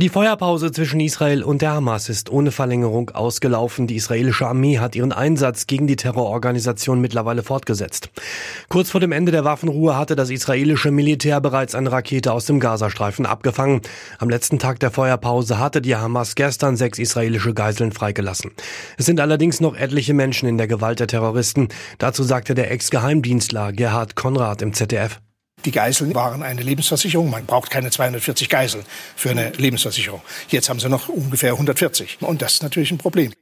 Die Feuerpause zwischen Israel und der Hamas ist ohne Verlängerung ausgelaufen. Die israelische Armee hat ihren Einsatz gegen die Terrororganisation mittlerweile fortgesetzt. Kurz vor dem Ende der Waffenruhe hatte das israelische Militär bereits eine Rakete aus dem Gazastreifen abgefangen. Am letzten Tag der Feuerpause hatte die Hamas gestern sechs israelische Geiseln freigelassen. Es sind allerdings noch etliche Menschen in der Gewalt der Terroristen. Dazu sagte der Ex-Geheimdienstler Gerhard Konrad im ZDF. Die Geiseln waren eine Lebensversicherung. Man braucht keine 240 Geiseln für eine Lebensversicherung. Jetzt haben sie noch ungefähr 140. Und das ist natürlich ein Problem.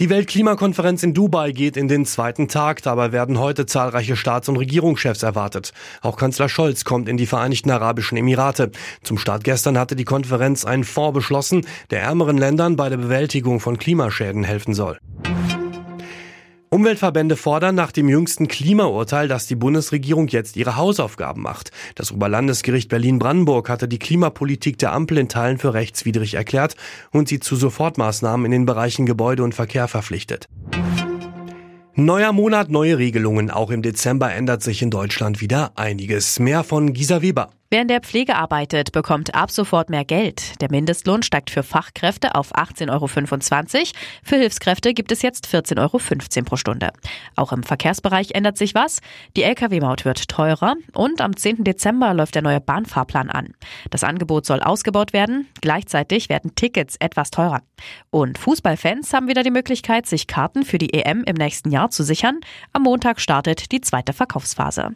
Die Weltklimakonferenz in Dubai geht in den zweiten Tag. Dabei werden heute zahlreiche Staats- und Regierungschefs erwartet. Auch Kanzler Scholz kommt in die Vereinigten Arabischen Emirate. Zum Start gestern hatte die Konferenz einen Fonds beschlossen, der ärmeren Ländern bei der Bewältigung von Klimaschäden helfen soll. Umweltverbände fordern nach dem jüngsten Klimaurteil, dass die Bundesregierung jetzt ihre Hausaufgaben macht. Das Oberlandesgericht Berlin-Brandenburg hatte die Klimapolitik der Ampel in Teilen für rechtswidrig erklärt und sie zu Sofortmaßnahmen in den Bereichen Gebäude und Verkehr verpflichtet. Neuer Monat, neue Regelungen. Auch im Dezember ändert sich in Deutschland wieder einiges. Mehr von Gisa Weber. Wer in der Pflege arbeitet, bekommt ab sofort mehr Geld. Der Mindestlohn steigt für Fachkräfte auf 18,25 Euro. Für Hilfskräfte gibt es jetzt 14,15 Euro pro Stunde. Auch im Verkehrsbereich ändert sich was. Die Lkw-Maut wird teurer und am 10. Dezember läuft der neue Bahnfahrplan an. Das Angebot soll ausgebaut werden. Gleichzeitig werden Tickets etwas teurer. Und Fußballfans haben wieder die Möglichkeit, sich Karten für die EM im nächsten Jahr zu sichern. Am Montag startet die zweite Verkaufsphase.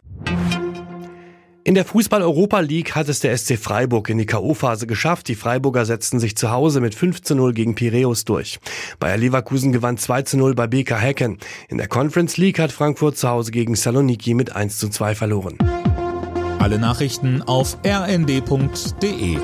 In der Fußball-Europa League hat es der SC Freiburg in die K.O.-Phase geschafft. Die Freiburger setzten sich zu Hause mit 5 zu 0 gegen Piräus durch. Bayer Leverkusen gewann 2 zu 0 bei BK Hecken. In der Conference League hat Frankfurt zu Hause gegen Saloniki mit 1 zu 2 verloren. Alle Nachrichten auf rnd.de